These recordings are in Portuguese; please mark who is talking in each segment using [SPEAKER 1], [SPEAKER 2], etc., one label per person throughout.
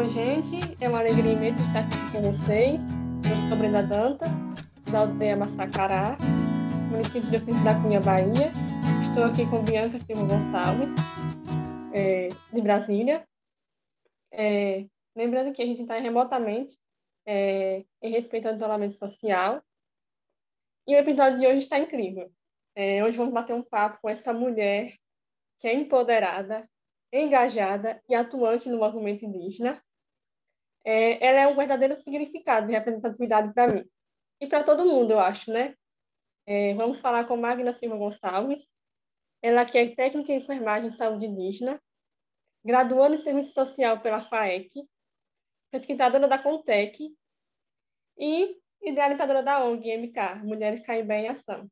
[SPEAKER 1] Oi, gente. É uma alegria imensa estar aqui com vocês. Eu sou Brenda Danta, da aldeia Massacará, município de Ofício da Cunha, Bahia. Estou aqui com Bianca Silva Gonçalves, é, de Brasília. É, lembrando que a gente está remotamente é, em respeito ao isolamento social. E o episódio de hoje está incrível. É, hoje vamos bater um papo com essa mulher que é empoderada, engajada e atuante no movimento indígena. É, ela é um verdadeiro significado de representatividade para mim. E para todo mundo, eu acho, né? É, vamos falar com Magna Silva Gonçalves. Ela que é técnica em enfermagem e saúde indígena, graduando em serviço social pela FAEC, pesquisadora da Contec e idealizadora da ONG MK, Mulheres Caibé em Ação.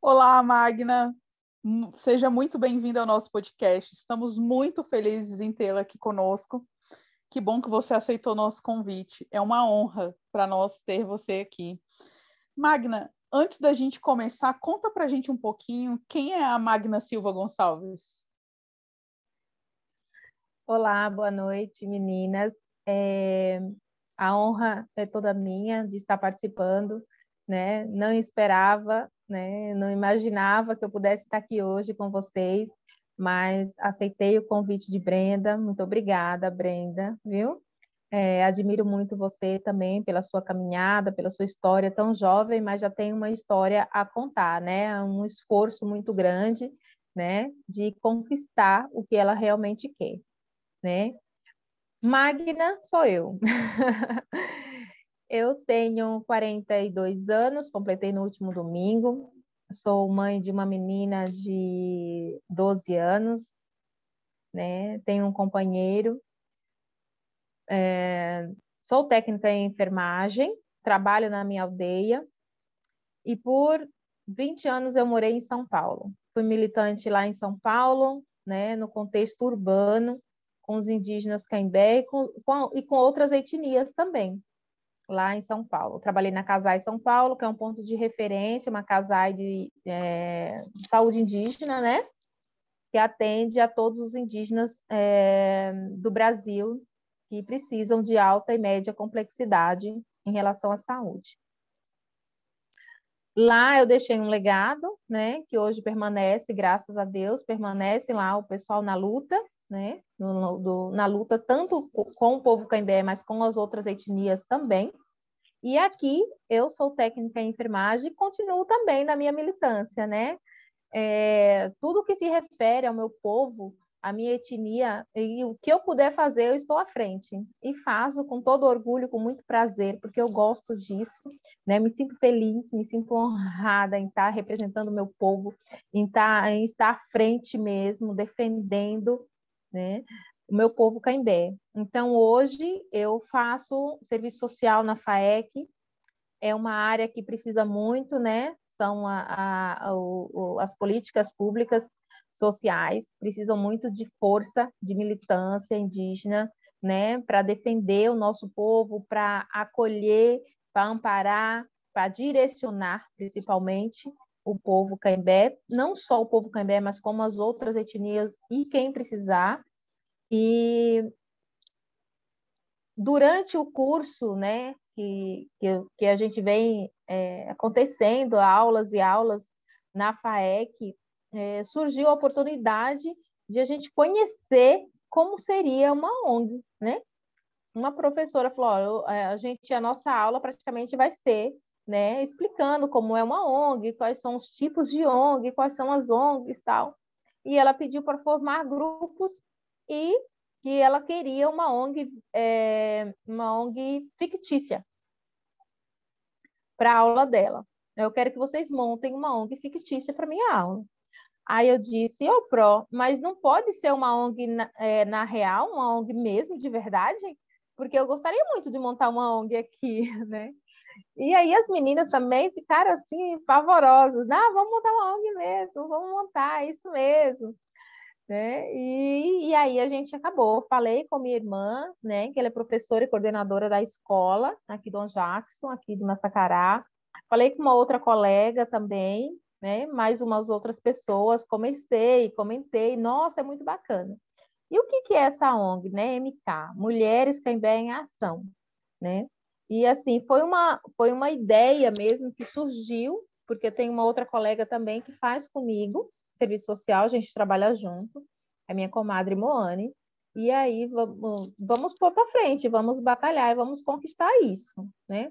[SPEAKER 2] Olá, Magna. Seja muito bem-vinda ao nosso podcast. Estamos muito felizes em tê-la aqui conosco. Que bom que você aceitou nosso convite. É uma honra para nós ter você aqui. Magna, antes da gente começar, conta para a gente um pouquinho quem é a Magna Silva Gonçalves.
[SPEAKER 3] Olá, boa noite, meninas. É... A honra é toda minha de estar participando, né? Não esperava né? Não imaginava que eu pudesse estar aqui hoje com vocês, mas aceitei o convite de Brenda. Muito obrigada, Brenda, viu? É, admiro muito você também pela sua caminhada, pela sua história tão jovem, mas já tem uma história a contar, né? Um esforço muito grande, né? De conquistar o que ela realmente quer, né? Magna sou eu. Eu tenho 42 anos, completei no último domingo. Sou mãe de uma menina de 12 anos, né? Tenho um companheiro. É... Sou técnica em enfermagem, trabalho na minha aldeia e por 20 anos eu morei em São Paulo. Fui militante lá em São Paulo, né, no contexto urbano, com os indígenas caimbé e com, com, e com outras etnias também, lá em São Paulo. Trabalhei na Casai São Paulo, que é um ponto de referência, uma Casai de, é, saúde indígena, né? Que atende a todos os indígenas é, do Brasil que precisam de alta e média complexidade em relação à saúde. Lá eu deixei um legado, né, que hoje permanece, graças a Deus, permanece lá o pessoal na luta, né, no, do, na luta tanto com o povo caimbé, mas com as outras etnias também. E aqui eu sou técnica em enfermagem e continuo também na minha militância, né? É, tudo que se refere ao meu povo, à minha etnia, e o que eu puder fazer, eu estou à frente. E faço com todo orgulho, com muito prazer, porque eu gosto disso, né? Me sinto feliz, me sinto honrada em estar representando o meu povo, em estar, em estar à frente mesmo, defendendo né? O meu povo caimbé. Então, hoje eu faço serviço social na FAEC, é uma área que precisa muito, né? São a, a, a, o, as políticas públicas sociais, precisam muito de força, de militância indígena, né? Para defender o nosso povo, para acolher, para amparar, para direcionar, principalmente, o povo caimbé, não só o povo caimbé, mas como as outras etnias e quem precisar. E durante o curso, né, que, que, que a gente vem é, acontecendo, aulas e aulas na FAEC, é, surgiu a oportunidade de a gente conhecer como seria uma ONG, né? Uma professora falou, é, a gente, a nossa aula praticamente vai ser né, explicando como é uma ONG, quais são os tipos de ONG, quais são as ONGs tal. E ela pediu para formar grupos e que ela queria uma ONG, é, uma ONG fictícia para a aula dela. Eu quero que vocês montem uma ONG fictícia para minha aula. Aí eu disse, ô oh, Pro, mas não pode ser uma ONG na, é, na real, uma ONG mesmo, de verdade? Porque eu gostaria muito de montar uma ONG aqui, né? E aí as meninas também ficaram assim, pavorosas. Ah, vamos montar uma ONG mesmo, vamos montar, isso mesmo. Né? E, e aí a gente acabou. Falei com minha irmã, né, que ela é professora e coordenadora da escola aqui do Jackson, aqui do Massacará. Falei com uma outra colega também, né, mais umas outras pessoas. Comecei, comentei, nossa, é muito bacana. E o que, que é essa ONG, né? MK, Mulheres Caimbé em Ação, né? E assim, foi uma, foi uma ideia mesmo que surgiu, porque tem uma outra colega também que faz comigo, serviço social, a gente trabalha junto, é minha comadre Moane, e aí vamos, vamos pôr para frente, vamos batalhar e vamos conquistar isso, né?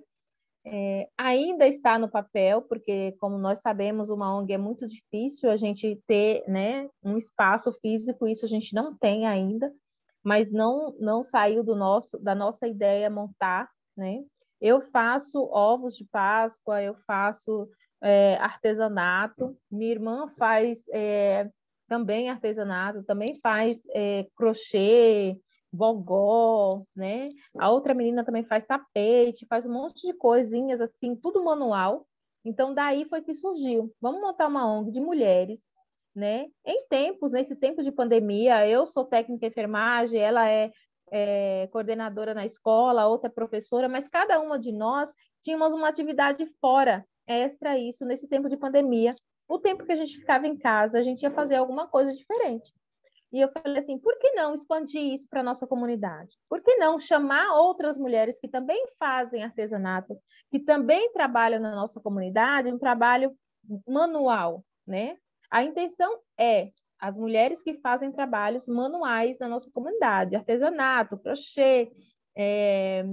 [SPEAKER 3] É, ainda está no papel, porque, como nós sabemos, uma ONG é muito difícil a gente ter né, um espaço físico, isso a gente não tem ainda, mas não, não saiu do nosso, da nossa ideia montar. Né? Eu faço ovos de Páscoa, eu faço é, artesanato, minha irmã faz é, também artesanato, também faz é, crochê, bogó, né? A outra menina também faz tapete, faz um monte de coisinhas assim, tudo manual. Então daí foi que surgiu. Vamos montar uma ONG de mulheres, né? Em tempos, nesse tempo de pandemia, eu sou técnica de enfermagem, ela é, é coordenadora na escola, outra é professora, mas cada uma de nós tínhamos uma atividade fora, extra isso, nesse tempo de pandemia. O tempo que a gente ficava em casa, a gente ia fazer alguma coisa diferente. E eu falei assim, por que não expandir isso para a nossa comunidade? Por que não chamar outras mulheres que também fazem artesanato, que também trabalham na nossa comunidade, um trabalho manual, né? A intenção é as mulheres que fazem trabalhos manuais na nossa comunidade, artesanato, crochê, é,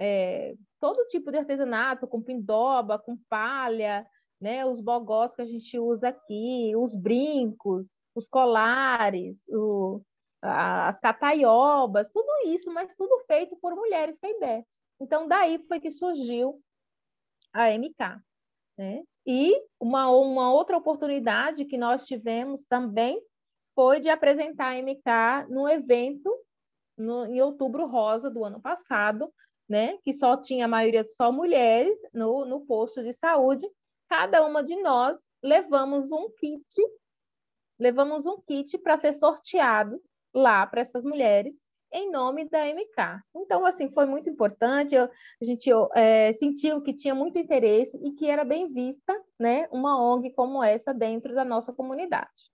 [SPEAKER 3] é, todo tipo de artesanato, com pindoba, com palha, né? Os bogós que a gente usa aqui, os brincos, os colares, o, as cataiobas, tudo isso, mas tudo feito por mulheres Caibé. Então, daí foi que surgiu a MK. Né? E uma, uma outra oportunidade que nós tivemos também foi de apresentar a MK no evento no, em outubro rosa do ano passado, né? que só tinha a maioria só mulheres no, no posto de saúde. Cada uma de nós levamos um kit levamos um kit para ser sorteado lá para essas mulheres em nome da MK. Então, assim, foi muito importante, eu, a gente é, sentiu que tinha muito interesse e que era bem vista, né, uma ONG como essa dentro da nossa comunidade.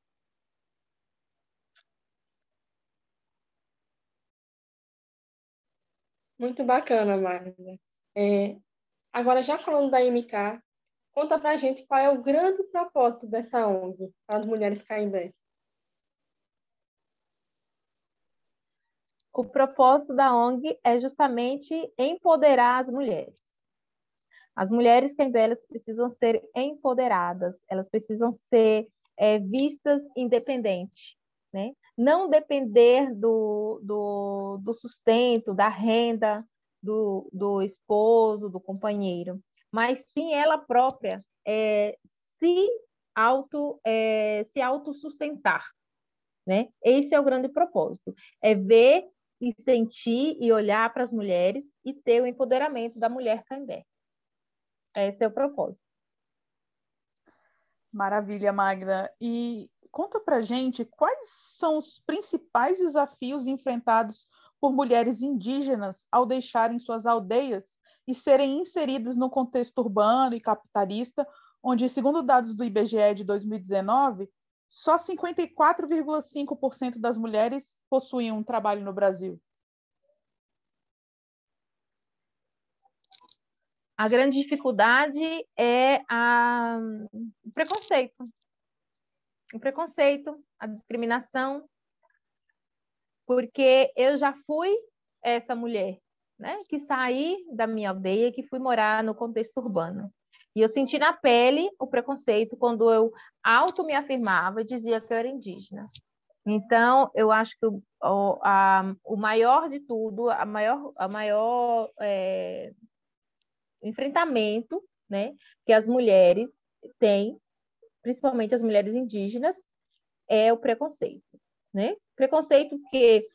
[SPEAKER 1] Muito bacana, Magda. É, agora, já falando da MK, Conta pra gente qual é o grande propósito dessa ONG, as Mulheres Caimbé.
[SPEAKER 3] O propósito da ONG é justamente empoderar as mulheres. As mulheres caimbé precisam ser empoderadas, elas precisam ser é, vistas independentes, né? não depender do, do, do sustento, da renda do, do esposo, do companheiro mas sim ela própria é, se auto é, se autossustentar, né? Esse é o grande propósito, é ver e sentir e olhar para as mulheres e ter o empoderamento da mulher cambé. Esse é o propósito.
[SPEAKER 2] Maravilha, Magda. E conta para gente quais são os principais desafios enfrentados por mulheres indígenas ao deixarem suas aldeias e serem inseridas no contexto urbano e capitalista, onde, segundo dados do IBGE de 2019, só 54,5% das mulheres possuem um trabalho no Brasil.
[SPEAKER 3] A grande dificuldade é a... o preconceito. O preconceito, a discriminação, porque eu já fui essa mulher né? Que saí da minha aldeia, que fui morar no contexto urbano. E eu senti na pele o preconceito quando eu auto me afirmava e dizia que eu era indígena. Então, eu acho que o, a, o maior de tudo, a maior, a maior é, enfrentamento né, que as mulheres têm, principalmente as mulheres indígenas, é o preconceito. Né? Preconceito que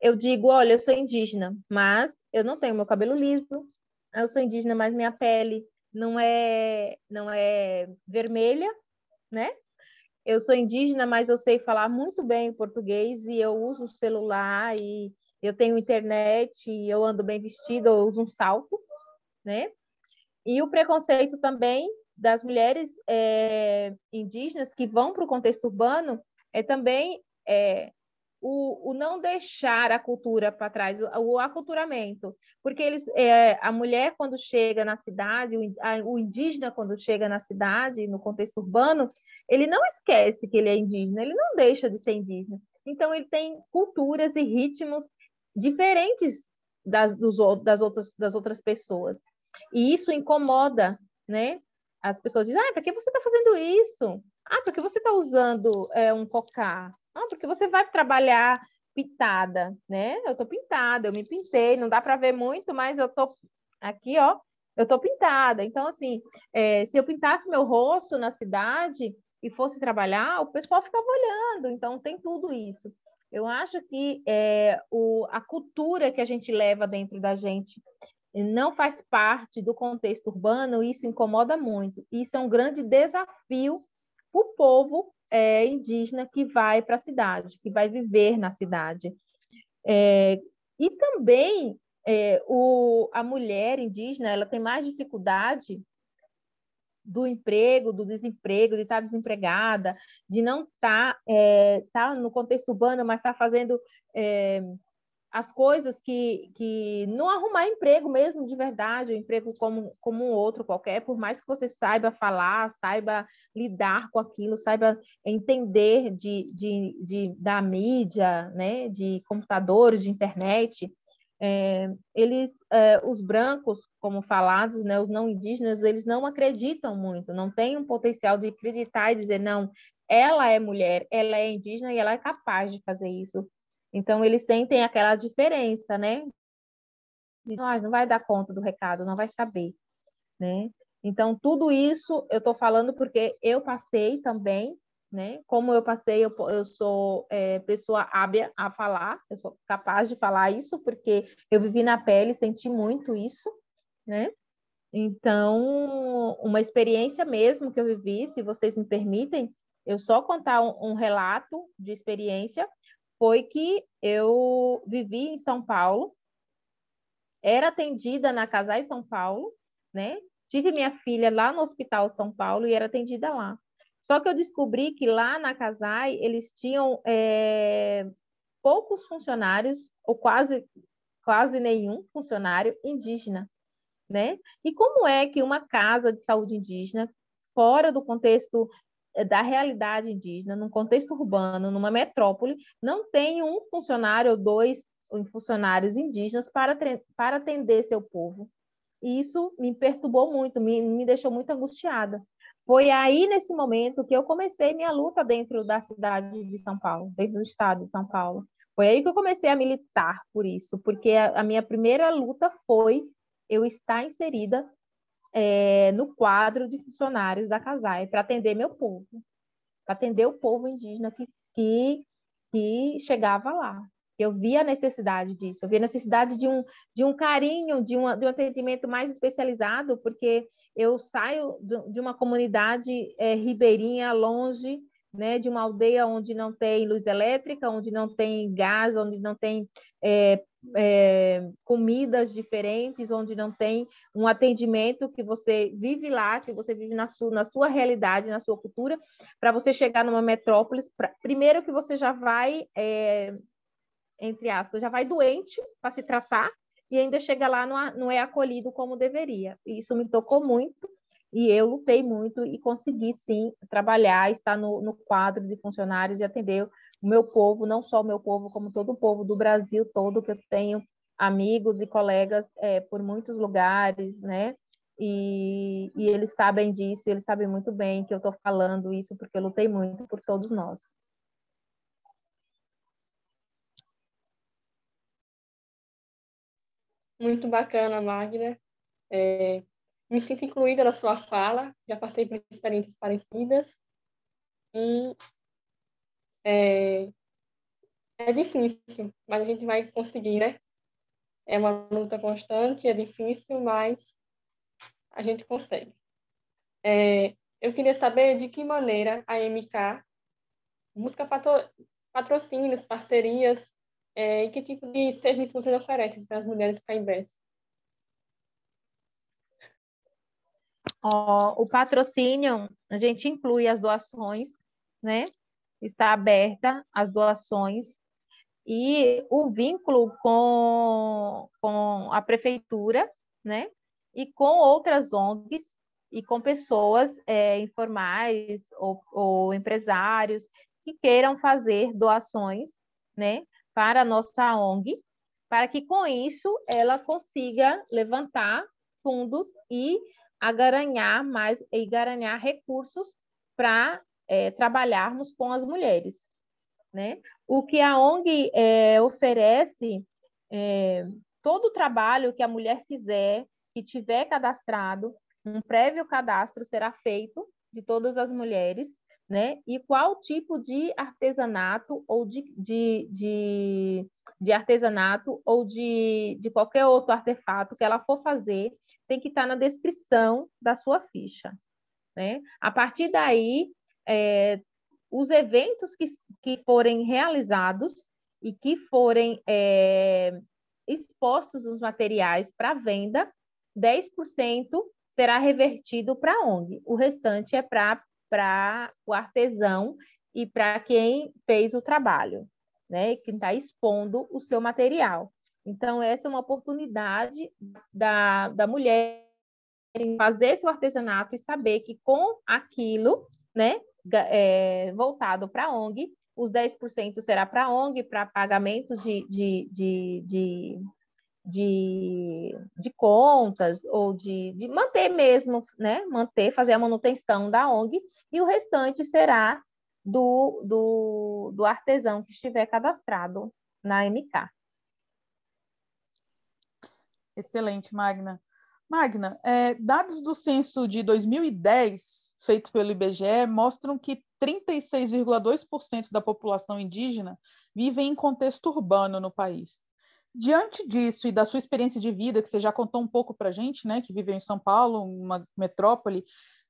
[SPEAKER 3] eu digo, olha, eu sou indígena, mas eu não tenho meu cabelo liso, eu sou indígena, mas minha pele não é não é vermelha, né? Eu sou indígena, mas eu sei falar muito bem português e eu uso o celular e eu tenho internet e eu ando bem vestida, eu uso um salto, né? E o preconceito também das mulheres é, indígenas que vão para o contexto urbano é também é, o, o não deixar a cultura para trás, o, o, aculturamento, porque eles, é, a mulher quando chega na cidade, o, a, o indígena quando chega na cidade, no contexto urbano, ele não esquece que ele é indígena, ele não deixa de ser indígena. Então ele tem culturas e ritmos diferentes das, dos, das, outras, das outras pessoas. E isso incomoda, né? As pessoas dizem, ah, para que você está fazendo isso? Ah, porque você está usando é, um cocá? Ah, porque você vai trabalhar pintada, né? Eu estou pintada, eu me pintei, não dá para ver muito, mas eu estou aqui, ó, eu estou pintada. Então, assim, é, se eu pintasse meu rosto na cidade e fosse trabalhar, o pessoal ficava olhando. Então, tem tudo isso. Eu acho que é, o, a cultura que a gente leva dentro da gente não faz parte do contexto urbano, isso incomoda muito. Isso é um grande desafio o povo é, indígena que vai para a cidade, que vai viver na cidade. É, e também é, o, a mulher indígena ela tem mais dificuldade do emprego, do desemprego, de estar desempregada, de não estar tá, é, tá no contexto urbano, mas estar tá fazendo é, as coisas que, que não arrumar emprego mesmo de verdade, um emprego como, como um outro qualquer, por mais que você saiba falar, saiba lidar com aquilo, saiba entender de, de, de da mídia, né, de computadores, de internet, é, eles, é, os brancos, como falados, né, os não indígenas, eles não acreditam muito, não têm um potencial de acreditar e dizer, não, ela é mulher, ela é indígena e ela é capaz de fazer isso então, eles sentem aquela diferença, né? Ah, não vai dar conta do recado, não vai saber, né? Então, tudo isso eu estou falando porque eu passei também, né? Como eu passei, eu, eu sou é, pessoa hábil a falar, eu sou capaz de falar isso porque eu vivi na pele, senti muito isso, né? Então, uma experiência mesmo que eu vivi, se vocês me permitem, eu só contar um, um relato de experiência foi que eu vivi em São Paulo, era atendida na Casais São Paulo, né? Tive minha filha lá no Hospital São Paulo e era atendida lá. Só que eu descobri que lá na Casai eles tinham é, poucos funcionários, ou quase, quase nenhum funcionário indígena, né? E como é que uma casa de saúde indígena, fora do contexto da realidade indígena, num contexto urbano, numa metrópole, não tem um funcionário ou dois funcionários indígenas para, para atender seu povo. E isso me perturbou muito, me, me deixou muito angustiada. Foi aí, nesse momento, que eu comecei minha luta dentro da cidade de São Paulo, dentro do estado de São Paulo. Foi aí que eu comecei a militar por isso, porque a, a minha primeira luta foi eu estar inserida é, no quadro de funcionários da CASAI para atender meu povo, para atender o povo indígena que, que, que chegava lá. Eu via a necessidade disso, eu via a necessidade de um, de um carinho, de, uma, de um atendimento mais especializado, porque eu saio de uma comunidade é, ribeirinha, longe, né, de uma aldeia onde não tem luz elétrica, onde não tem gás, onde não tem é, é, comidas diferentes, onde não tem um atendimento que você vive lá, que você vive na sua, na sua realidade, na sua cultura, para você chegar numa metrópole, pra, primeiro que você já vai, é, entre aspas, já vai doente para se tratar, e ainda chega lá, não, não é acolhido como deveria. Isso me tocou muito, e eu lutei muito e consegui, sim, trabalhar, estar no, no quadro de funcionários e atender o meu povo, não só o meu povo, como todo o povo do Brasil todo, que eu tenho amigos e colegas é, por muitos lugares, né? E, e, eles sabem disso, eles sabem muito bem que eu estou falando isso porque eu lutei muito por todos nós.
[SPEAKER 1] Muito bacana, Magna. É, me sinto incluída na sua fala, já passei por experiências parecidas. E é, é difícil, mas a gente vai conseguir, né? É uma luta constante, é difícil, mas a gente consegue. É, eu queria saber de que maneira a MK busca patro, patrocínios, parcerias é, e que tipo de serviço vocês oferecem para as mulheres caimbés.
[SPEAKER 3] o patrocínio, a gente inclui as doações, né? Está aberta as doações. e o vínculo com, com a prefeitura, né? E com outras ONGs e com pessoas é, informais ou, ou empresários que queiram fazer doações, né? Para a nossa ONG, para que com isso ela consiga levantar fundos e agaranhar mais e garanhar recursos para é, trabalharmos com as mulheres, né? O que a ONG é, oferece, é, todo o trabalho que a mulher fizer, que tiver cadastrado, um prévio cadastro será feito de todas as mulheres, né? E qual tipo de artesanato ou de, de, de, de artesanato ou de, de qualquer outro artefato que ela for fazer, tem que estar na descrição da sua ficha. Né? A partir daí, é, os eventos que, que forem realizados e que forem é, expostos os materiais para venda, 10% será revertido para a ONG. O restante é para o artesão e para quem fez o trabalho, né? Quem está expondo o seu material. Então, essa é uma oportunidade da, da mulher fazer seu artesanato e saber que com aquilo, né, é, voltado para a ONG, os 10% será para a ONG, para pagamento de, de, de, de, de, de contas, ou de, de manter mesmo, né, manter, fazer a manutenção da ONG, e o restante será do, do, do artesão que estiver cadastrado na MK.
[SPEAKER 2] Excelente, Magna. Magna, é, dados do censo de 2010, feito pelo IBGE, mostram que 36,2% da população indígena vive em contexto urbano no país. Diante disso e da sua experiência de vida, que você já contou um pouco para a gente, né, que viveu em São Paulo, uma metrópole,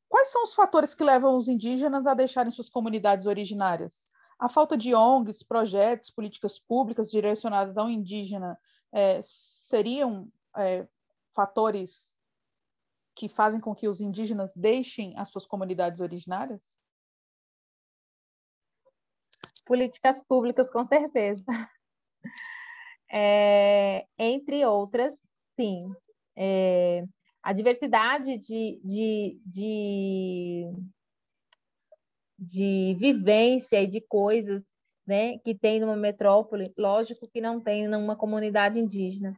[SPEAKER 2] quais são os fatores que levam os indígenas a deixarem suas comunidades originárias? A falta de ONGs, projetos, políticas públicas direcionadas ao indígena é, seriam é, fatores que fazem com que os indígenas deixem as suas comunidades originárias?
[SPEAKER 3] Políticas públicas, com certeza. É, entre outras, sim. É, a diversidade de, de, de, de vivência e de coisas né, que tem numa metrópole, lógico que não tem numa comunidade indígena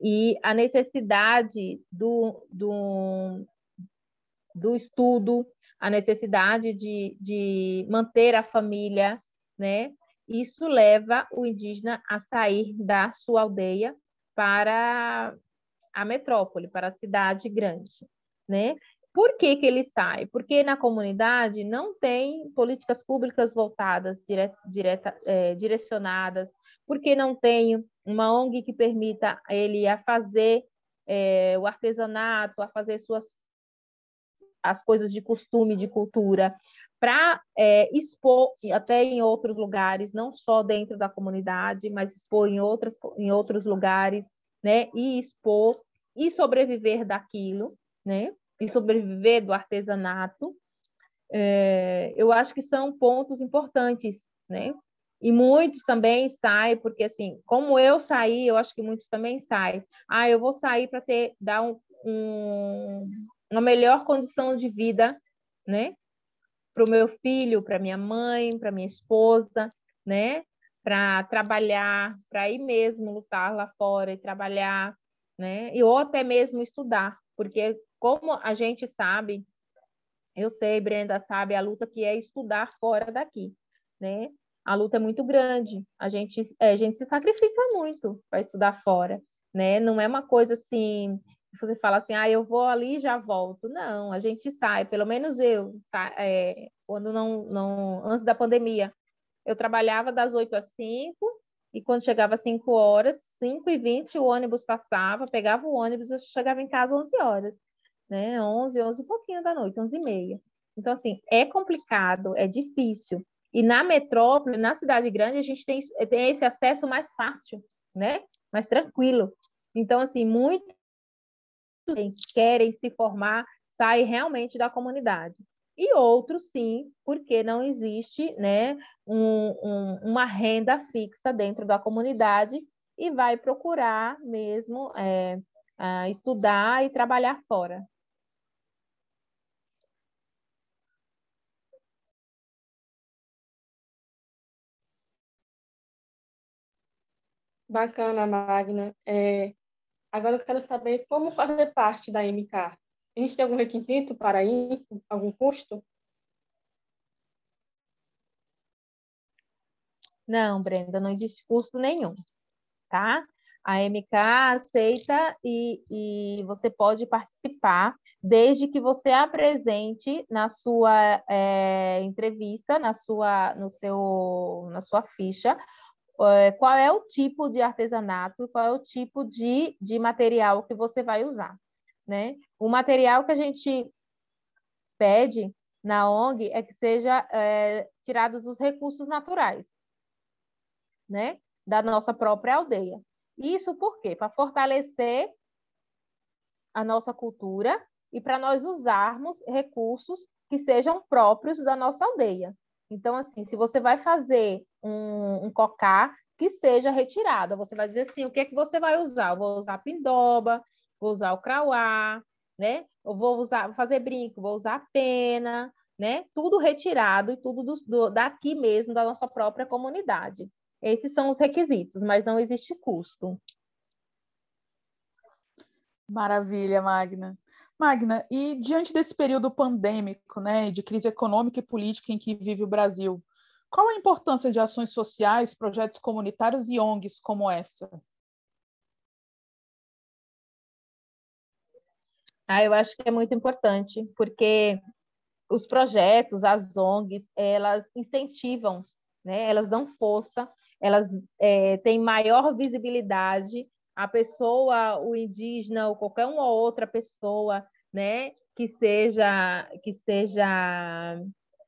[SPEAKER 3] e a necessidade do, do, do estudo, a necessidade de, de manter a família, né? Isso leva o indígena a sair da sua aldeia para a metrópole, para a cidade grande, né? Por que, que ele sai? Porque na comunidade não tem políticas públicas voltadas, dire, direta, é, direcionadas, porque não tem uma ONG que permita ele a fazer é, o artesanato, a fazer suas as coisas de costume, de cultura, para é, expor até em outros lugares, não só dentro da comunidade, mas expor em, outras, em outros lugares, né? E expor e sobreviver daquilo, né? E sobreviver do artesanato. É, eu acho que são pontos importantes, né? E muitos também saem, porque assim, como eu saí, eu acho que muitos também saem. Ah, eu vou sair para ter dar um, um, uma melhor condição de vida, né? Para o meu filho, para minha mãe, para minha esposa, né? Para trabalhar, para ir mesmo lutar lá fora e trabalhar, né? E ou até mesmo estudar, porque como a gente sabe, eu sei, Brenda sabe a luta que é estudar fora daqui, né? A luta é muito grande. A gente, é, a gente se sacrifica muito para estudar fora, né? Não é uma coisa assim, você fala assim, ah, eu vou ali e já volto. Não, a gente sai, pelo menos eu, é, quando não, não, antes da pandemia, eu trabalhava das 8 às 5, e quando chegava às 5 horas, 5 e 20, o ônibus passava, pegava o ônibus, eu chegava em casa às 11 horas, né? 11, 11 e pouquinho da noite, 11 e meia. Então, assim, é complicado, é difícil. E na metrópole, na cidade grande, a gente tem, tem esse acesso mais fácil, né? Mais tranquilo. Então, assim, muitos querem se formar, saem realmente da comunidade. e outros sim, porque não existe né, um, um, uma renda fixa dentro da comunidade e vai procurar mesmo é, estudar e trabalhar fora.
[SPEAKER 1] Bacana, Magna. É, agora eu quero saber como fazer parte da MK. Existe algum requisito para isso? Algum custo?
[SPEAKER 3] Não, Brenda, não existe custo nenhum, tá? A MK aceita e, e você pode participar desde que você apresente na sua é, entrevista, na sua, no seu, na sua ficha, qual é o tipo de artesanato, qual é o tipo de, de material que você vai usar, né? O material que a gente pede na ONG é que seja é, tirado dos recursos naturais, né? Da nossa própria aldeia. Isso por quê? Para fortalecer a nossa cultura e para nós usarmos recursos que sejam próprios da nossa aldeia. Então, assim, se você vai fazer um, um cocá, que seja retirado. Você vai dizer assim, o que é que você vai usar? Eu vou usar pindoba, vou usar o crauá, né? Eu vou usar, vou fazer brinco, vou usar pena, né? Tudo retirado e tudo do, do, daqui mesmo, da nossa própria comunidade. Esses são os requisitos, mas não existe custo.
[SPEAKER 2] Maravilha, Magna. Magna, e diante desse período pandêmico, né, de crise econômica e política em que vive o Brasil, qual a importância de ações sociais, projetos comunitários e ONGs como essa?
[SPEAKER 3] Ah, eu acho que é muito importante, porque os projetos, as ONGs, elas incentivam, né? elas dão força, elas é, têm maior visibilidade. A pessoa, o indígena, ou qualquer uma outra pessoa, né, que seja que seja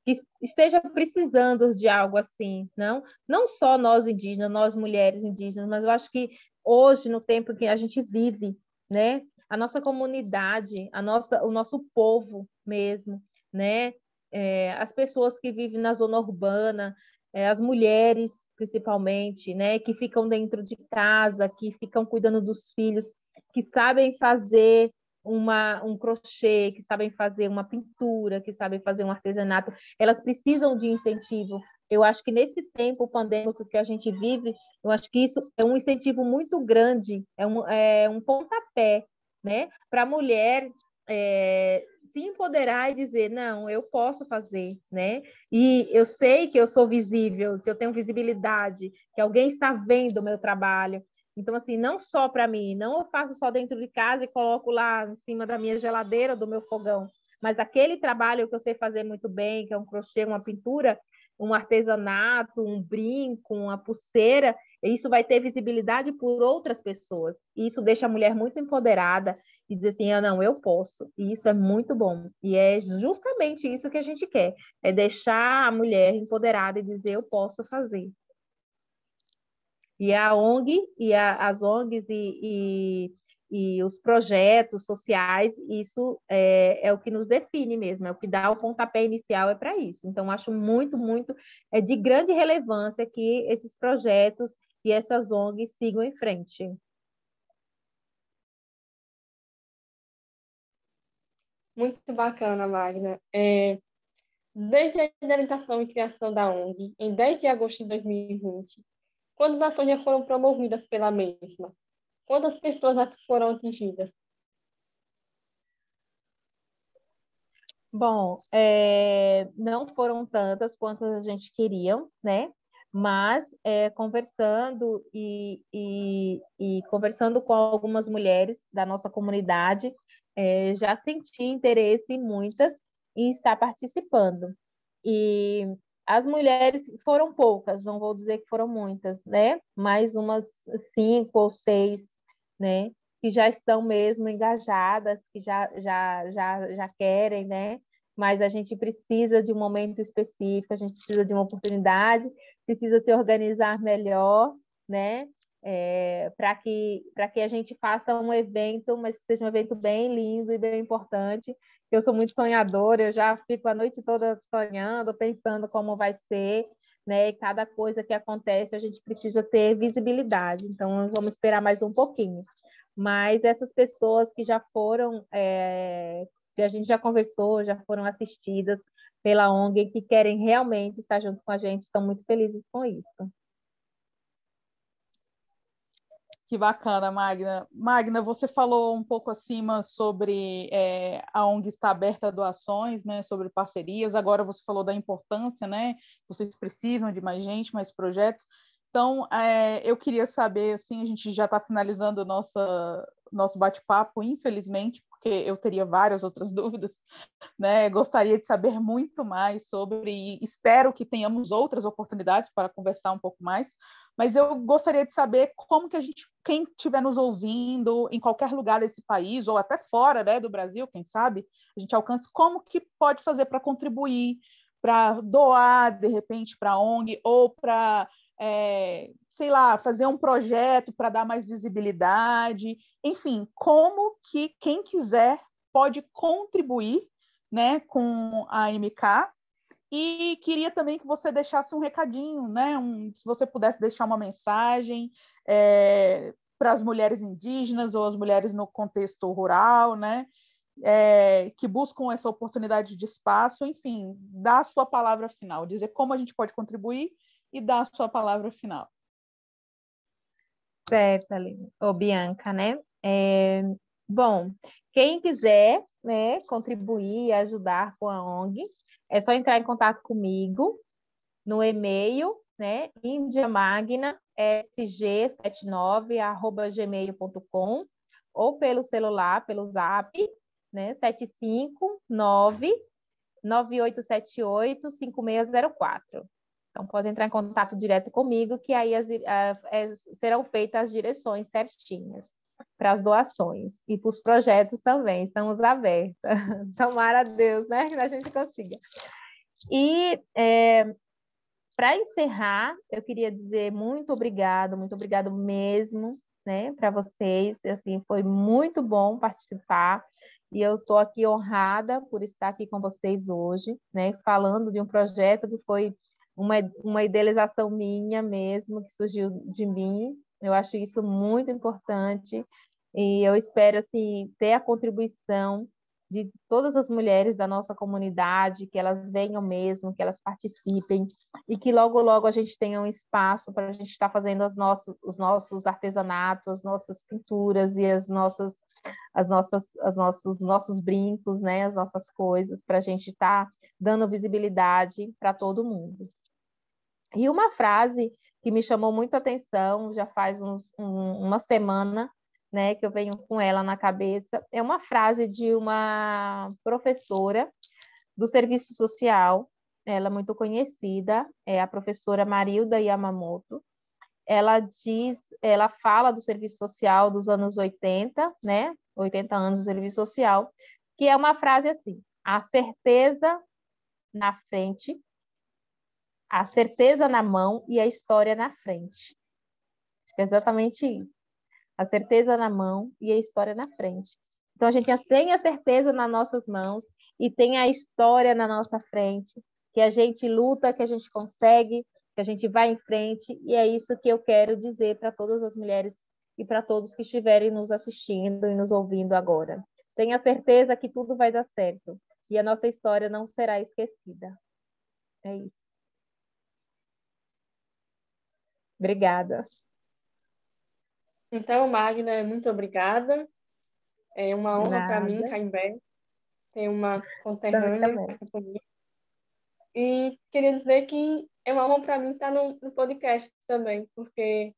[SPEAKER 3] que esteja precisando de algo assim, não? Não só nós indígenas, nós mulheres indígenas, mas eu acho que hoje, no tempo que a gente vive, né? A nossa comunidade, a nossa, o nosso povo mesmo, né? É, as pessoas que vivem na zona urbana, é, as mulheres principalmente, né? Que ficam dentro de casa, que ficam cuidando dos filhos, que sabem fazer uma, um crochê, que sabem fazer uma pintura, que sabem fazer um artesanato, elas precisam de incentivo. Eu acho que nesse tempo pandêmico que a gente vive, eu acho que isso é um incentivo muito grande, é um, é um pontapé né, para a mulher é, se empoderar e dizer, não, eu posso fazer, né? E eu sei que eu sou visível, que eu tenho visibilidade, que alguém está vendo o meu trabalho. Então, assim, não só para mim, não eu faço só dentro de casa e coloco lá em cima da minha geladeira, do meu fogão, mas aquele trabalho que eu sei fazer muito bem, que é um crochê, uma pintura, um artesanato, um brinco, uma pulseira, isso vai ter visibilidade por outras pessoas. E isso deixa a mulher muito empoderada e dizer assim, ah, não, eu posso. E isso é muito bom. E é justamente isso que a gente quer, é deixar a mulher empoderada e dizer, eu posso fazer. E a ONG e a, as ONGs e, e, e, os projetos sociais, isso é, é, o que nos define mesmo, é o que dá o pontapé inicial, é para isso. Então, acho muito, muito é de grande relevância que esses projetos e essas ONGs sigam em frente.
[SPEAKER 1] Muito bacana, Magna. É, desde a idealização e criação da ONG, em 10 de agosto de 2020, Quantas ações já foram promovidas pela mesma? Quantas pessoas foram atingidas?
[SPEAKER 3] Bom, é, não foram tantas quanto a gente queria, né? Mas é, conversando e, e, e, conversando com algumas mulheres da nossa comunidade, é, já senti interesse em muitas em estar participando. E as mulheres foram poucas, não vou dizer que foram muitas, né? Mais umas cinco ou seis, né? Que já estão mesmo engajadas, que já, já, já, já querem, né? Mas a gente precisa de um momento específico, a gente precisa de uma oportunidade, precisa se organizar melhor, né? É, para que, que a gente faça um evento, mas que seja um evento bem lindo e bem importante. Eu sou muito sonhadora, eu já fico a noite toda sonhando, pensando como vai ser, né? Cada coisa que acontece, a gente precisa ter visibilidade. Então, vamos esperar mais um pouquinho. Mas essas pessoas que já foram, é, que a gente já conversou, já foram assistidas pela ONG, que querem realmente estar junto com a gente, estão muito felizes com isso.
[SPEAKER 2] Que bacana, Magna. Magna, você falou um pouco acima sobre é, a ONG estar aberta a doações, né, sobre parcerias. Agora você falou da importância, né? Vocês precisam de mais gente, mais projetos. Então, é, eu queria saber, assim, a gente já está finalizando nossa, nosso bate-papo, infelizmente, porque eu teria várias outras dúvidas, né? Gostaria de saber muito mais sobre, e espero que tenhamos outras oportunidades para conversar um pouco mais, mas eu gostaria de saber como que a gente, quem estiver nos ouvindo em qualquer lugar desse país, ou até fora né, do Brasil, quem sabe, a gente alcance, como que pode fazer para contribuir, para doar, de repente, para a ONG, ou para é, sei lá, fazer um projeto para dar mais visibilidade, enfim, como que quem quiser pode contribuir né, com a MK. E queria também que você deixasse um recadinho, né? Um, se você pudesse deixar uma mensagem é, para as mulheres indígenas ou as mulheres no contexto rural, né? É, que buscam essa oportunidade de espaço, enfim, dar a sua palavra final, dizer como a gente pode contribuir e dar a sua palavra final.
[SPEAKER 3] Certo, Aline. Ô, Bianca, né? É, bom, quem quiser né, contribuir e ajudar com a ONG, é só entrar em contato comigo no e-mail, né, indiamagna.sg79@gmail.com ou pelo celular, pelo Zap, né, 759 9878 5604. Então, pode entrar em contato direto comigo, que aí as, a, serão feitas as direções certinhas para as doações e para os projetos também, estamos abertas. Tomara a Deus, né, que a gente consiga. E é, para encerrar, eu queria dizer muito obrigado, muito obrigado mesmo, né, para vocês. Assim, foi muito bom participar e eu estou aqui honrada por estar aqui com vocês hoje, né, falando de um projeto que foi uma, uma idealização minha mesmo, que surgiu de mim. Eu acho isso muito importante e eu espero assim ter a contribuição de todas as mulheres da nossa comunidade, que elas venham mesmo, que elas participem e que logo logo a gente tenha um espaço para a gente estar fazendo as nossas, os nossos artesanatos, as nossas pinturas e as nossas as nossas, as nossos, nossos brincos, né, as nossas coisas, para a gente estar dando visibilidade para todo mundo. E uma frase que me chamou muito a atenção, já faz uns, um, uma semana, né, que eu venho com ela na cabeça, é uma frase de uma professora do serviço social, ela é muito conhecida, é a professora Marilda Yamamoto. Ela diz, ela fala do serviço social dos anos 80, né, 80 anos do serviço social, que é uma frase assim: a certeza na frente a certeza na mão e a história na frente. Acho que é exatamente isso. A certeza na mão e a história na frente. Então, a gente tem a certeza nas nossas mãos e tem a história na nossa frente, que a gente luta, que a gente consegue, que a gente vai em frente, e é isso que eu quero dizer para todas as mulheres e para todos que estiverem nos assistindo e nos ouvindo agora. Tenha certeza que tudo vai dar certo e a nossa história não será esquecida. É isso. Obrigada.
[SPEAKER 1] Então, Magna, muito obrigada. É uma honra para mim, Caimbé, ter uma conterrânea comigo. E queria dizer que é uma honra para mim estar no, no, podcast também, porque,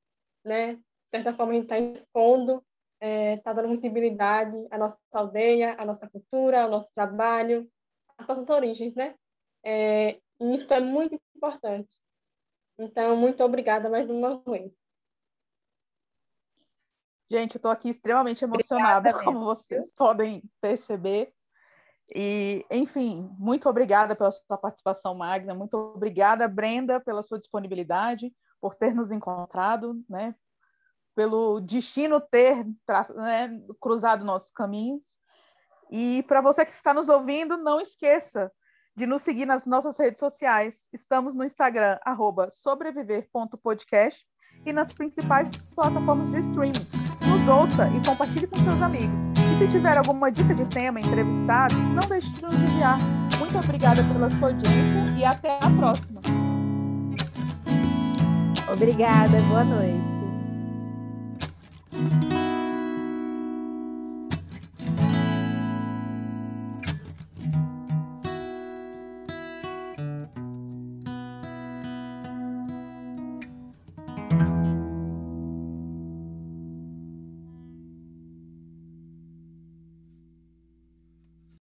[SPEAKER 1] né, de certa forma, a gente está expondo, está é, tá dando visibilidade à nossa aldeia, à nossa cultura, ao nosso trabalho, às nossas origens, né? É, e isso é muito importante. Então, muito obrigada mais uma vez.
[SPEAKER 2] Gente, eu estou aqui extremamente emocionada, obrigada, como vocês podem perceber. E, enfim, muito obrigada pela sua participação, Magna. Muito obrigada, Brenda, pela sua disponibilidade, por ter nos encontrado, né? pelo destino ter né, cruzado nossos caminhos. E para você que está nos ouvindo, não esqueça de nos seguir nas nossas redes sociais. Estamos no Instagram, sobreviver.podcast e nas principais plataformas de streaming. Nos ouça e compartilhe com seus amigos. E se tiver alguma dica de tema, entrevistado, não deixe de nos enviar. Muito obrigada pela sua audiência e até a próxima.
[SPEAKER 3] Obrigada, boa noite.